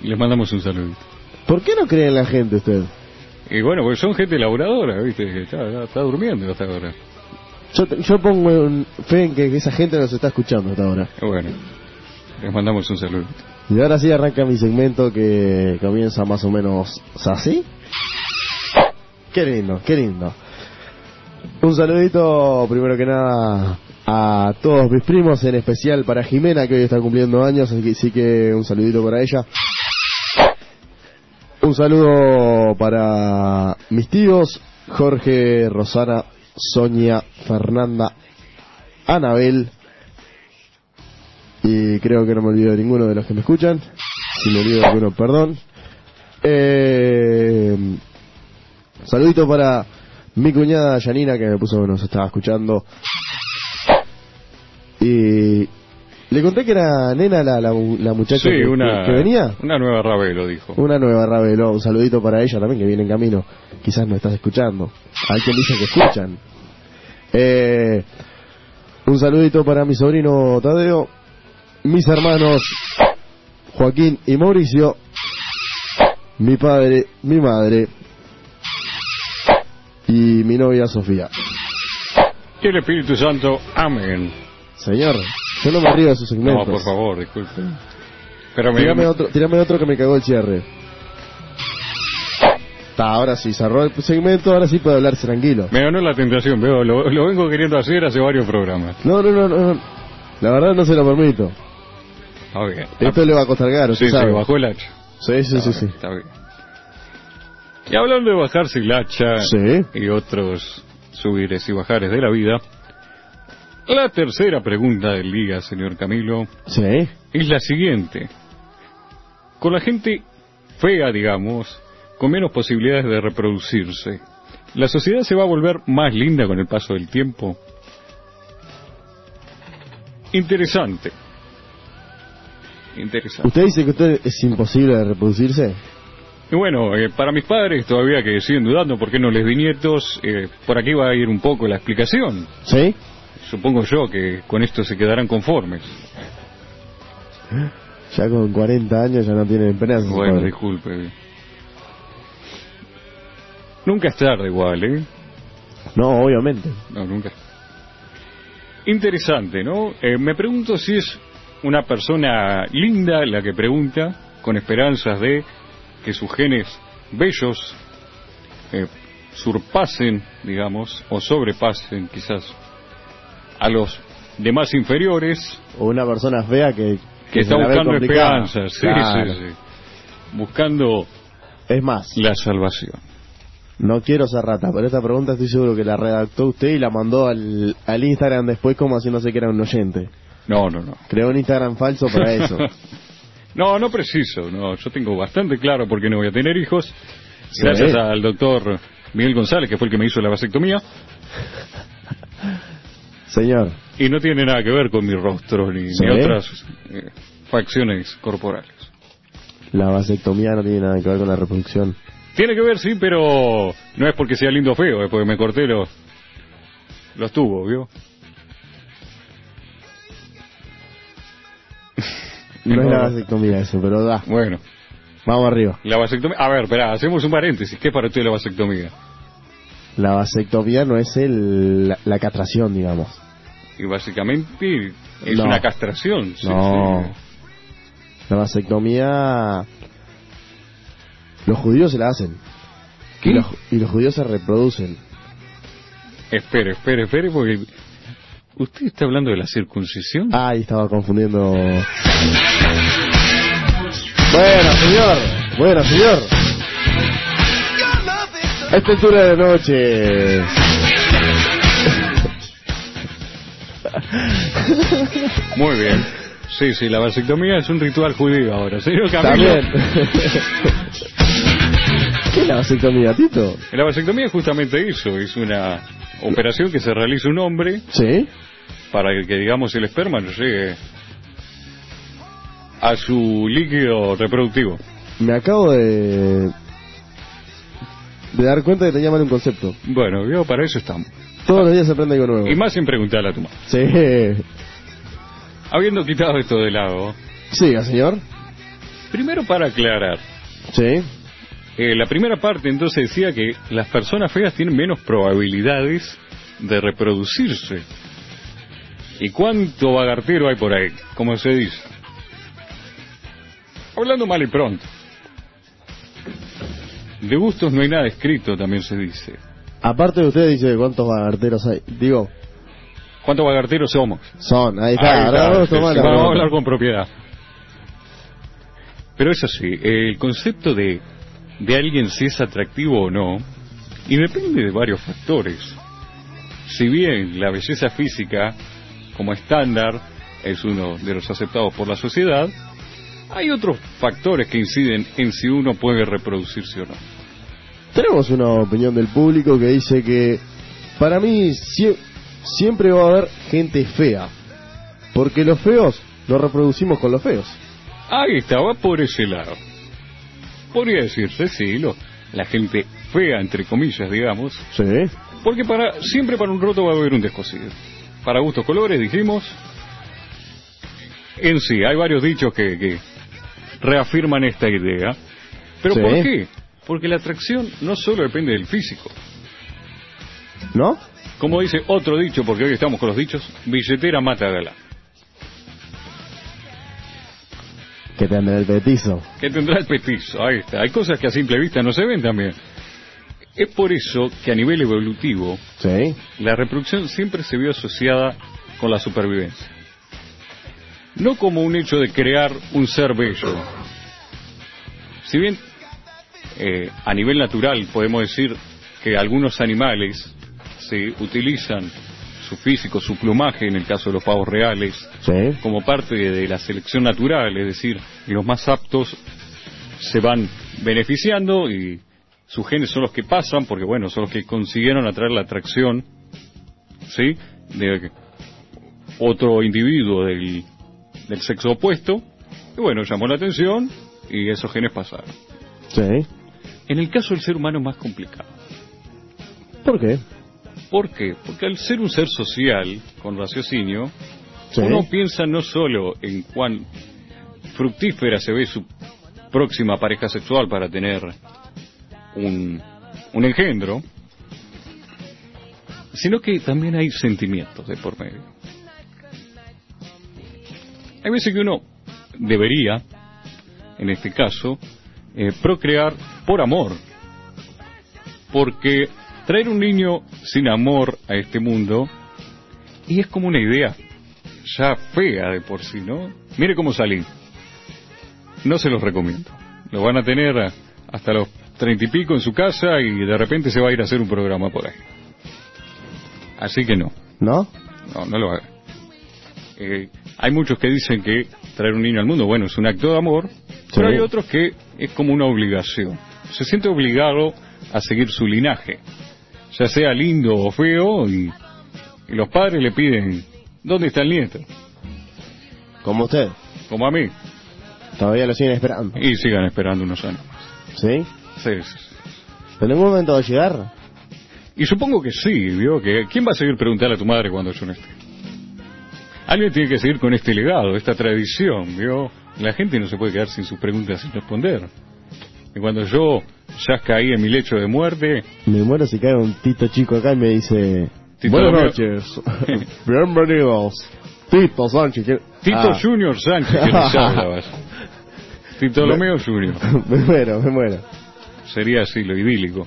les mandamos un saludito. ¿Por qué no cree en la gente usted? Y bueno, porque son gente laburadora, ¿viste? Está, está- está durmiendo hasta ahora. Yo, yo pongo en fe en que esa gente nos está escuchando hasta ahora. Bueno, les mandamos un saludo. Y ahora sí arranca mi segmento que comienza más o menos así. Qué lindo, qué lindo. Un saludito, primero que nada, a todos mis primos, en especial para Jimena, que hoy está cumpliendo años, así que, así que un saludito para ella. Un saludo para mis tíos, Jorge, Rosana, Sonia, Fernanda, Anabel, y creo que no me olvido de ninguno de los que me escuchan. Si me olvido de alguno, perdón. Eh, saludito para mi cuñada Yanina que me puso que nos estaba escuchando. Y le conté que era nena la, la, la muchacha Sí, que, una, que venía. una nueva Ravelo, dijo. Una nueva Ravelo, un saludito para ella también que viene en camino. Quizás no estás escuchando. Hay quien dice que escuchan. Eh, un saludito para mi sobrino Tadeo, mis hermanos Joaquín y Mauricio, mi padre, mi madre y mi novia Sofía. Y el Espíritu Santo, amén. Señor, yo no me río de sus No, segmentos. por favor, disculpe. Pero me, Tírame otro, tírame otro que me cagó el cierre. Ta, ahora sí, cerró el segmento, ahora sí puedo hablar tranquilo. me ganó la tentación, veo, lo, lo vengo queriendo hacer hace varios programas. No, no, no, no. La verdad no se lo permito. Bien. Esto le va a costar caro, sí, sí, bajó el hacha. Sí, sí, sí, sí. Está bien. Y hablando de bajarse el hacha Sí. y otros subires y bajares de la vida, la tercera pregunta del día, señor Camilo, Sí. es la siguiente. Con la gente fea, digamos, con menos posibilidades de reproducirse, ¿la sociedad se va a volver más linda con el paso del tiempo? Interesante. Interesante. ¿Usted dice que usted es imposible de reproducirse? Y bueno, eh, para mis padres todavía que siguen dudando por qué no les vi nietos, eh, por aquí va a ir un poco la explicación. ¿Sí? Supongo yo que con esto se quedarán conformes. Ya con 40 años ya no tienen esperanza. Bueno, padre. disculpe. Nunca es tarde igual, ¿eh? No, obviamente. No, nunca. Interesante, ¿no? Eh, me pregunto si es una persona linda la que pregunta, con esperanzas de que sus genes bellos eh, surpasen, digamos, o sobrepasen quizás a los demás inferiores, O una persona fea que, que está buscando esperanzas, sí, Claro. sí, sí. buscando Es más, la salvación. no quiero ser rata, pero esta pregunta estoy seguro que la redactó usted y la mandó al, al Instagram después como haciéndose que era un oyente. No, no, no. Creó un Instagram falso para eso. no, no preciso. No, yo tengo bastante claro por qué no voy a tener hijos. Gracias al doctor Miguel González, que fue el que me hizo la vasectomía. Señor, Y no tiene nada que ver con mi rostro ni otras eh, facciones corporales. la vasectomía no tiene nada que ver con la reproducción. Tiene que ver, sí, pero no es porque sea lindo o feo, es porque me corté los, los tubos, ¿vio? No, es la vasectomía eso, pero da. Bueno, Vamos arriba. la vasectomía... A ver, espera, hacemos un paréntesis. ¿Qué es para usted la vasectomía? La vasectomía no es el, la, la castración, digamos. Y básicamente es No. una castración. sí, no. sí. La vasectomía... Los judíos se la hacen. ¿Qué? Y los, y los judíos se reproducen. Espere, espere, espere, porque... ¿Usted está hablando de la circuncisión? Ah, ahí estaba confundiendo. Bueno, señor. Bueno, señor. A esta altura de noche. Muy bien. Sí, sí, la vasectomía es un ritual judío ahora. Señor Camilo, También. ¿Qué es la vasectomía, Tito? la vasectomía es justamente eso. Es una operación que se realiza un hombre Sí. para que, digamos, el esperma no llegue a su líquido reproductivo. Me acabo de. de dar cuenta que tenía mal un concepto. Bueno, yo para eso estamos. Todos los días se aprende algo nuevo. Y más sin preguntarle a tu madre. Sí. Habiendo quitado esto de lado, Siga, señor. primero para aclarar, Sí. Eh, la primera parte entonces decía que las personas feas tienen menos probabilidades de reproducirse. ¿Y cuánto bagartero hay por ahí? Como se dice. Hablando mal y pronto. De gustos no hay nada escrito, también se dice. Aparte de usted, dice cuántos bagarteros hay. Digo, ¿Cuántos bagarteros somos? son. Ahí está. Ahí está, vamos a vamos a hablar con propiedad. Pero es así, el concepto de, de alguien si es atractivo o no, y depende de varios factores. Si bien la belleza física, como estándar, es uno de los aceptados por la sociedad, hay otros factores que inciden en si uno puede reproducirse o no. Tenemos una opinión del público que dice que para mí sie- siempre va a haber gente fea. Porque los feos nos reproducimos con los feos. Ahí estaba por ese lado. Podría decirse, sí, lo- la gente fea, entre comillas, digamos, Sí. Porque para siempre para un roto va a haber un descosido. Para gustos colores, dijimos. En sí, hay varios dichos que, que reafirman esta idea. ¿Pero Sí. por qué? Porque la atracción no solo depende del físico. ¿No? Como dice otro dicho, porque hoy estamos con los dichos, billetera mata a galán. Que te ande el petizo. Que tendrá el petizo, ahí está. Hay cosas que a simple vista no se ven también. Es por eso que a nivel evolutivo, Sí. la reproducción siempre se vio asociada con la supervivencia. No como un hecho de crear un ser bello. Si bien eh, a nivel natural podemos decir que algunos animales se utilizan su físico, su plumaje, en el caso de los pavos reales, Sí. como parte de la selección natural, es decir, los más aptos se van beneficiando y sus genes son los que pasan, porque bueno, son los que consiguieron atraer la atracción, ¿sí? De otro individuo del, del sexo opuesto, y bueno, llamó la atención y esos genes pasaron. Sí. En el caso del ser humano es más complicado. ¿Por qué? ¿Por qué? Porque al ser un ser social, con raciocinio, Sí. uno piensa no solo en cuán fructífera se ve su próxima pareja sexual para tener un, un engendro, sino que también hay sentimientos de por medio. Hay veces que uno debería, en este caso, eh, procrear por amor, porque traer un niño sin amor a este mundo y es como una idea ya fea de por sí, ¿no? Mire cómo salí. No se los recomiendo. Lo van a tener hasta los treinta y pico en su casa y de repente se va a ir a hacer un programa por ahí. Así que no, ¿No? no, no lo haga. Eh, hay muchos que dicen que traer un niño al mundo, bueno, es un acto de amor, pero hay otros que es como una obligación. Se siente obligado a seguir su linaje, ya sea lindo o feo, y, y los padres le piden, ¿dónde está el nieto? Como usted. Como a mí. Todavía lo siguen esperando. Y sigan esperando unos años más. ¿Sí? Sí, sí, sí. ¿En algún momento va a llegar? Y supongo que sí, ¿vio? Que, ¿Quién va a seguir preguntarle a tu madre cuando yo no esté? Alguien tiene que seguir con este legado, esta tradición, ¿vio? La gente no se puede quedar sin sus preguntas sin responder. Y cuando yo ya caí en mi lecho de muerte, Me muero si cae un tito chico acá y me dice... Tito Buenas noches. Bienvenidos. Tito Sánchez. ¿quiere- Tito Ah. Junior Sánchez, que les habla, vaya. Tito Lomeo Junior. me muero, me muero. Sería así, lo idílico.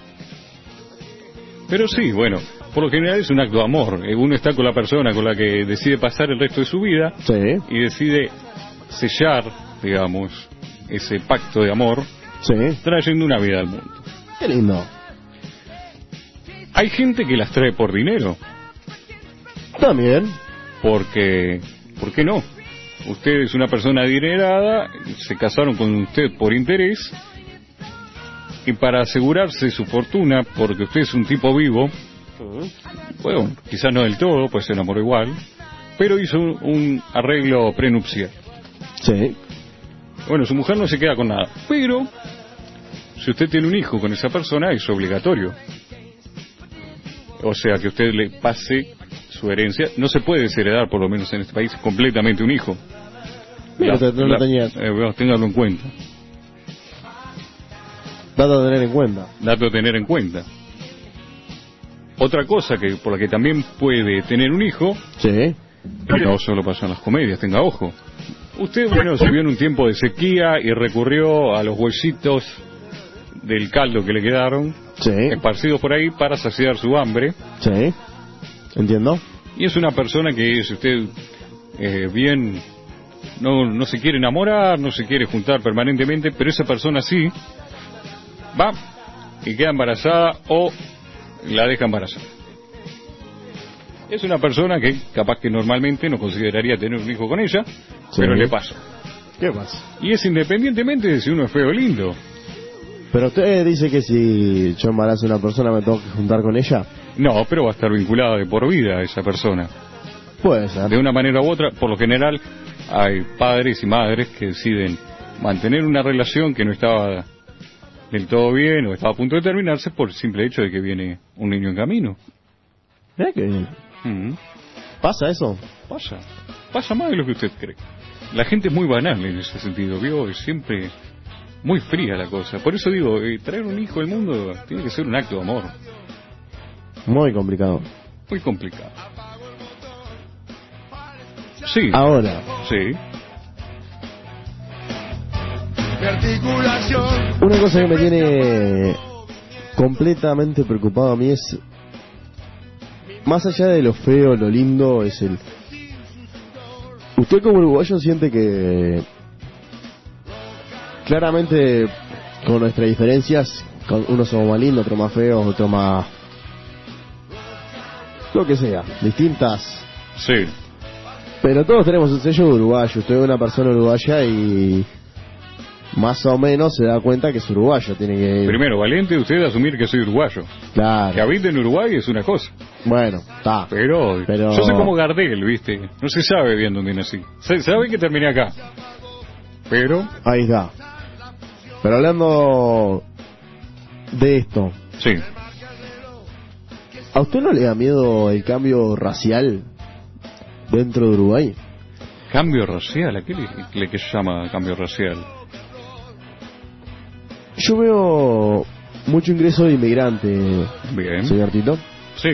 Pero sí, bueno, por lo general es un acto de amor. Eh, Uno está con la persona con la que decide pasar el resto de su vida Sí, y decide sellar, digamos, ese pacto de amor sí. trayendo una vida al mundo. Qué lindo. Hay gente que las trae por dinero, También. porque, ¿por qué no? Usted es una persona adinerada, se casaron con usted por interés, y para asegurarse su fortuna, porque usted es un tipo vivo, bueno, quizás no del todo, pues se enamoró igual, pero hizo un, un arreglo prenupcial. Sí. Bueno, su mujer no se queda con nada, pero si usted tiene un hijo con esa persona es obligatorio. O sea, que usted le pase su herencia. No se puede desheredar, por lo menos en este país, completamente un hijo. Mira, La- no lo la- tenía. eh, téngalo en cuenta. Dato a tener en cuenta. Dato a tener en cuenta. Otra cosa que por la que también puede tener un hijo, Sí. no solo pasa en las comedias, tenga ojo. Usted, bueno, se vio en un tiempo de sequía y recurrió a los huesitos del caldo que le quedaron, Sí. esparcidos por ahí para saciar su hambre. Sí. ¿Entiendo? Y es una persona que, si usted eh, bien no, no se quiere enamorar, no se quiere juntar permanentemente, pero esa persona sí, va y queda embarazada o la deja embarazada. Es una persona que capaz que normalmente no consideraría tener un hijo con ella, Sí. pero le pasa. ¿Qué pasa? Y es independientemente de si uno es feo o lindo. Pero usted dice que si yo embarazo a una persona me tengo que juntar con ella. No, pero va a estar vinculada de por vida a esa persona. Puede ser. de una manera u otra, por lo general hay padres y madres que deciden mantener una relación que no estaba del todo bien o estaba a punto de terminarse por el simple hecho de que viene un niño en camino. Que bien. Mm, ¿Pasa eso? Pasa, pasa más de lo que usted cree. La gente es muy banal en ese sentido, ¿vio? Es siempre muy fría la cosa. Por eso digo, eh, traer un hijo al mundo tiene que ser un acto de amor. Muy complicado. Muy complicado. Sí, Ahora, sí. una cosa que me tiene completamente preocupado a mí es, más allá de lo feo, lo lindo, es el... Usted como uruguayo siente que claramente con nuestras diferencias, con unos somos más lindos, otros más feos, otros más... Lo que sea, distintas Sí, Pero todos tenemos un sello uruguayo. Usted es una persona uruguaya y más o menos se da cuenta que es uruguayo. Tiene que. primero, valiente usted asumir que soy uruguayo. Que Claro. habite en Uruguay es una cosa, Bueno, está. pero, Pero- yo soy como Gardel, ¿viste? No se sabe bien dónde nací. Se sabe que terminé acá. Pero, Ahí está. Pero hablando de esto. Sí. ¿A usted no le da miedo el cambio racial dentro de Uruguay? Cambio racial, ¿a qué le, le- que se llama cambio racial? Yo veo mucho ingreso de inmigrantes, Bien. señor Tito. Sí.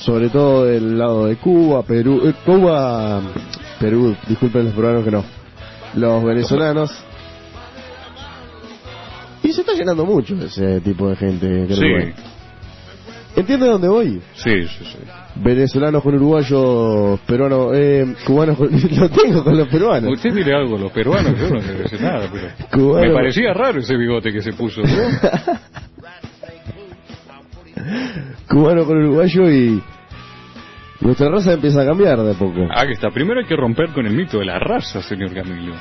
Sobre todo del lado de Cuba, Perú, eh, Cuba, Perú, disculpen los peruanos que no, los venezolanos. Y llenando mucho ese tipo de gente. en Sí. Uruguay. ¿Entiende dónde voy? Sí, sí, sí. Venezolanos con uruguayos, peruanos, eh, cubanos con, lo tengo con los peruanos. Usted dirá algo los peruanos, yo no le voy a decir nada, pero Cubano. me parecía raro ese bigote que se puso. ¿no? Cubano con uruguayo y nuestra raza empieza a cambiar de poco. Ah, que está. Primero hay que romper con el mito de la raza, señor Camilo.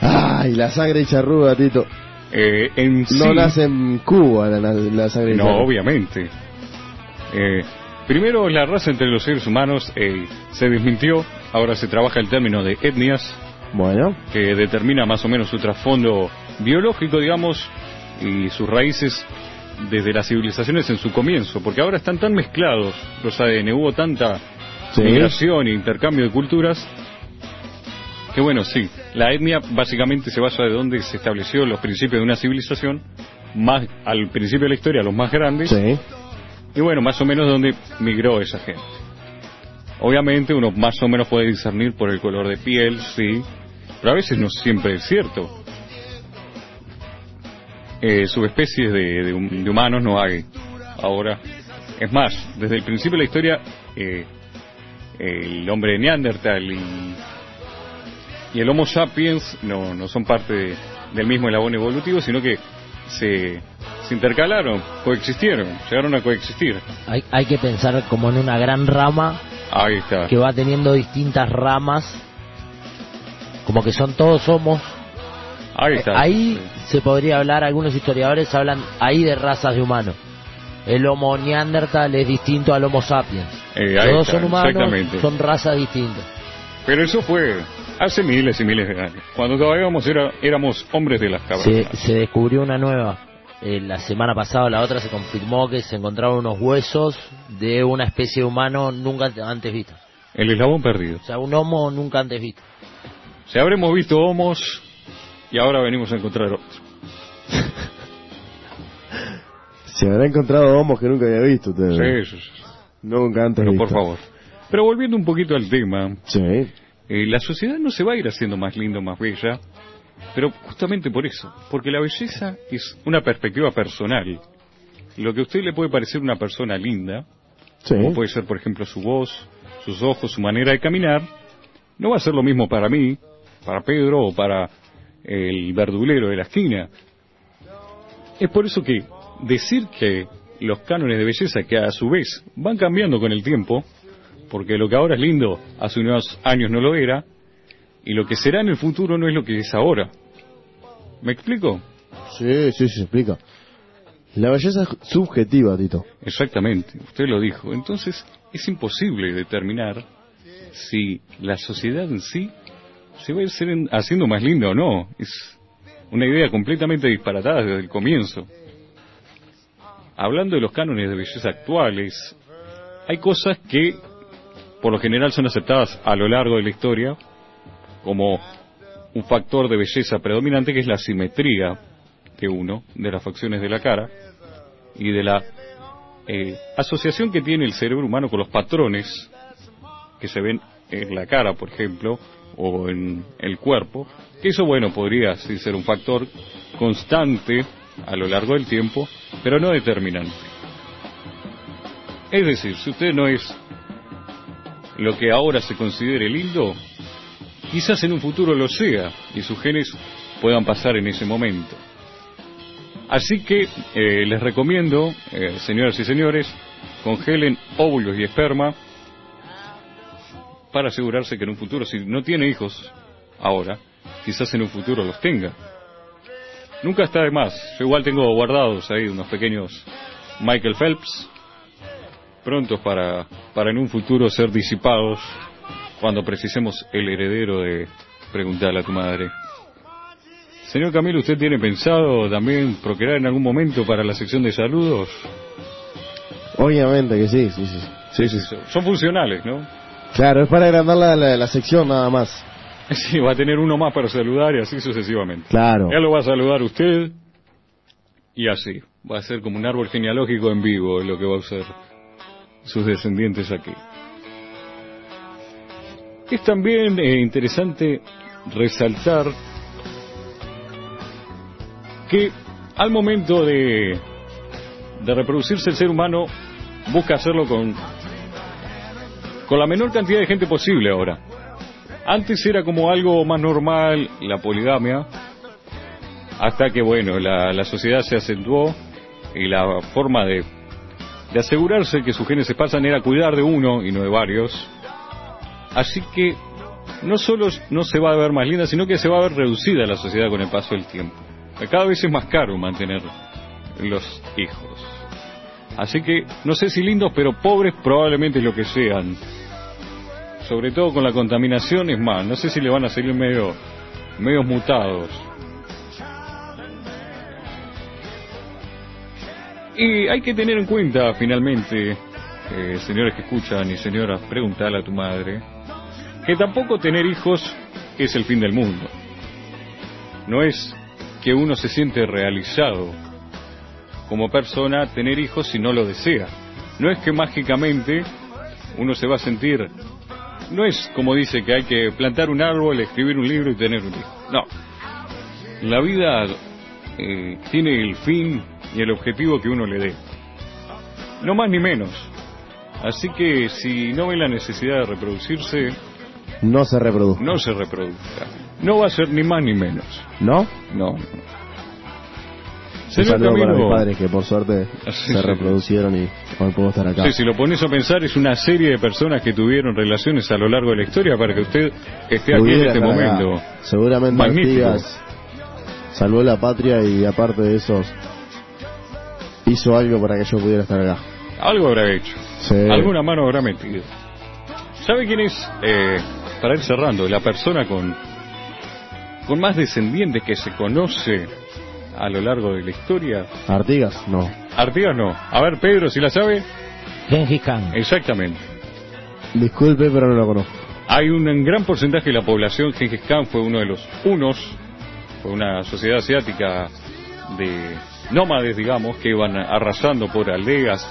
Ay, la sangre charruda, Tito. Eh, en sí, No nace en Cuba la, la, la sangre No, obviamente. Eh, primero, la raza entre los seres humanos eh, se desmintió. Ahora se trabaja el término de etnias, Bueno, que determina más o menos su trasfondo biológico, digamos, y sus raíces desde las civilizaciones en su comienzo, porque ahora están tan mezclados los ADN, hubo tanta Sí. migración e intercambio de culturas, que bueno, sí, la etnia básicamente se basa de donde se estableció los principios de una civilización, más al principio de la historia, los más grandes, sí. y bueno, más o menos donde migró esa gente. Obviamente uno más o menos puede discernir por el color de piel, sí, pero a veces no siempre es cierto. Eh, subespecies de, de humanos no hay ahora. Es más, desde el principio de la historia, eh, el hombre de Neandertal y, y el Homo sapiens no, no son parte de- del mismo eslabón evolutivo, sino que se, se intercalaron, coexistieron, llegaron a coexistir. Hay, hay que pensar como en una gran rama Ahí está. que va teniendo distintas ramas, como que son todos homos. Ahí está. Ahí se podría hablar, algunos historiadores hablan ahí de razas de humanos. El Homo neandertal es distinto al Homo sapiens. Eh, Todos está, son humanos, son razas distintas. Pero eso fue hace miles y miles de años, cuando todavía éramos, era- éramos hombres de las Se, cavernas. se descubrió una nueva. Eh, la semana pasada la otra se confirmó que se encontraron unos huesos de una especie de humano nunca antes visto. El eslabón perdido. O sea, un homo nunca antes visto. Se habremos visto homos y ahora venimos a encontrar otro. Se habrá encontrado homos que nunca había visto usted. Sí, sí, sí. Nunca antes Pero por favor. Pero volviendo un poquito al tema, Sí. Eh, la sociedad no se va a ir haciendo más linda o más bella, pero justamente por eso, porque la belleza es una perspectiva personal. Lo que a usted le puede parecer una persona linda, Sí. como puede ser por ejemplo su voz, sus ojos, su manera de caminar, no va a ser lo mismo para mí, para Pedro o para el verdulero de la esquina. Es por eso que decir que los cánones de belleza que a su vez van cambiando con el tiempo, porque lo que ahora es lindo hace unos años no lo era, y lo que será en el futuro no es lo que es ahora. ¿Me explico? Sí, sí, se explica. La belleza es subjetiva, Tito. Exactamente, usted lo dijo. Entonces es imposible determinar si la sociedad en sí se va a ir haciendo más linda o no. Es una idea completamente disparatada desde el comienzo. Hablando de los cánones de belleza actuales, hay cosas que por lo general son aceptadas a lo largo de la historia como un factor de belleza predominante que es la simetría de uno, de las facciones de la cara y de la eh, asociación que tiene el cerebro humano con los patrones que se ven en la cara, por ejemplo, o en el cuerpo, que eso, bueno, podría ser un factor constante a lo largo del tiempo, pero no determinante. Es decir, si usted no es lo que ahora se considere lindo, quizás en un futuro lo sea y sus genes puedan pasar en ese momento. Así que eh, les recomiendo, eh, señoras y señores, congelen óvulos y esperma para asegurarse que en un futuro, si no tiene hijos ahora, quizás en un futuro los tenga. Nunca está de más. Yo igual tengo guardados ahí unos pequeños Michael Phelps, prontos para, para en un futuro ser disipados cuando precisemos el heredero de preguntarle a tu madre. Señor Camilo, ¿usted tiene pensado también procrear en algún momento para la sección de saludos? Obviamente que sí, sí, sí. Sí, sí. Son funcionales, ¿no? Claro, es para agrandar la, la, la sección nada más. Sí, va a tener uno más para saludar y así sucesivamente. Claro. Él lo va a saludar usted y así. Va a ser como un árbol genealógico en vivo lo que va a usar sus descendientes aquí. Es también eh, interesante resaltar que al momento de, de reproducirse el ser humano busca hacerlo con, con la menor cantidad de gente posible ahora. Antes era como algo más normal la poligamia, hasta que bueno, la, la sociedad se acentuó y la forma de, de asegurarse que sus genes se pasan era cuidar de uno y no de varios. Así que no solo no se va a ver más linda, sino que se va a ver reducida la sociedad con el paso del tiempo. Cada vez es más caro mantener los hijos. Así que no sé si lindos, pero pobres probablemente lo que sean. Sobre todo con la contaminación es más, no sé si le van a salir medio medios mutados. Y hay que tener en cuenta, finalmente, eh, señores que escuchan y señoras, preguntale a tu madre, que tampoco tener hijos es el fin del mundo. No es que uno se siente realizado como persona tener hijos si no lo desea. No es que mágicamente uno se va a sentir... No es como dice que hay que plantar un árbol, escribir un libro y tener un hijo. No. La vida eh, tiene el fin y el objetivo que uno le dé. No más ni menos. Así que si no ve la necesidad de reproducirse, No se reproduce. no se reproduzca. No va a ser ni más ni menos. ¿No? No. Un saludo para Camilo, mis padres que por suerte Sí, se sí. reproducieron y hoy puedo estar acá. sí, si lo pones a pensar, es una serie de personas que tuvieron relaciones a lo largo de la historia para que usted esté aquí en este acá. momento. Seguramente Magnífico. Artigas salvó la patria y aparte de eso hizo algo para que yo pudiera estar acá. Algo habrá hecho. Sí. Alguna mano habrá metido. ¿Sabe quién es, eh, para ir cerrando, la persona con, con más descendientes que se conoce a lo largo de la historia? Artigas, no. Artigas no. A ver, Pedro, si la sabe. Gengis Khan. Exactamente. Disculpe, pero no lo conozco. Hay un gran porcentaje de la población, Gengis Khan fue uno de los unos, fue una sociedad asiática de nómades, digamos, que iban arrasando por aldeas,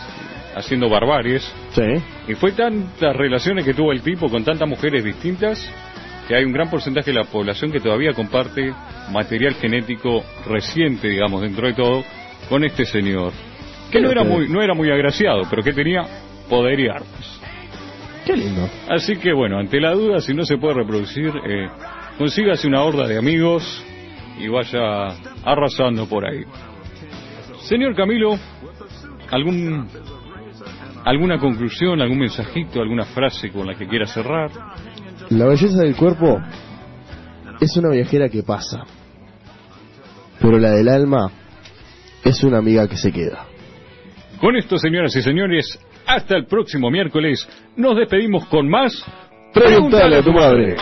haciendo barbaries, Sí. y fue tantas relaciones que tuvo el tipo con tantas mujeres distintas, que hay un gran porcentaje de la población que todavía comparte material genético reciente, digamos, dentro de todo, con este señor, que no era muy, no era muy agraciado, pero que tenía poder y armas. Qué lindo. Así que bueno, ante la duda, si no se puede reproducir, eh, consígase una horda de amigos y vaya arrasando por ahí. Señor Camilo, ¿algún, ¿alguna conclusión, algún mensajito, alguna frase con la que quiera cerrar? La belleza del cuerpo es una viajera que pasa, pero la del alma es una amiga que se queda. Con esto, señoras y señores, hasta el próximo miércoles. Nos despedimos con más. Pregúntale a tu madre.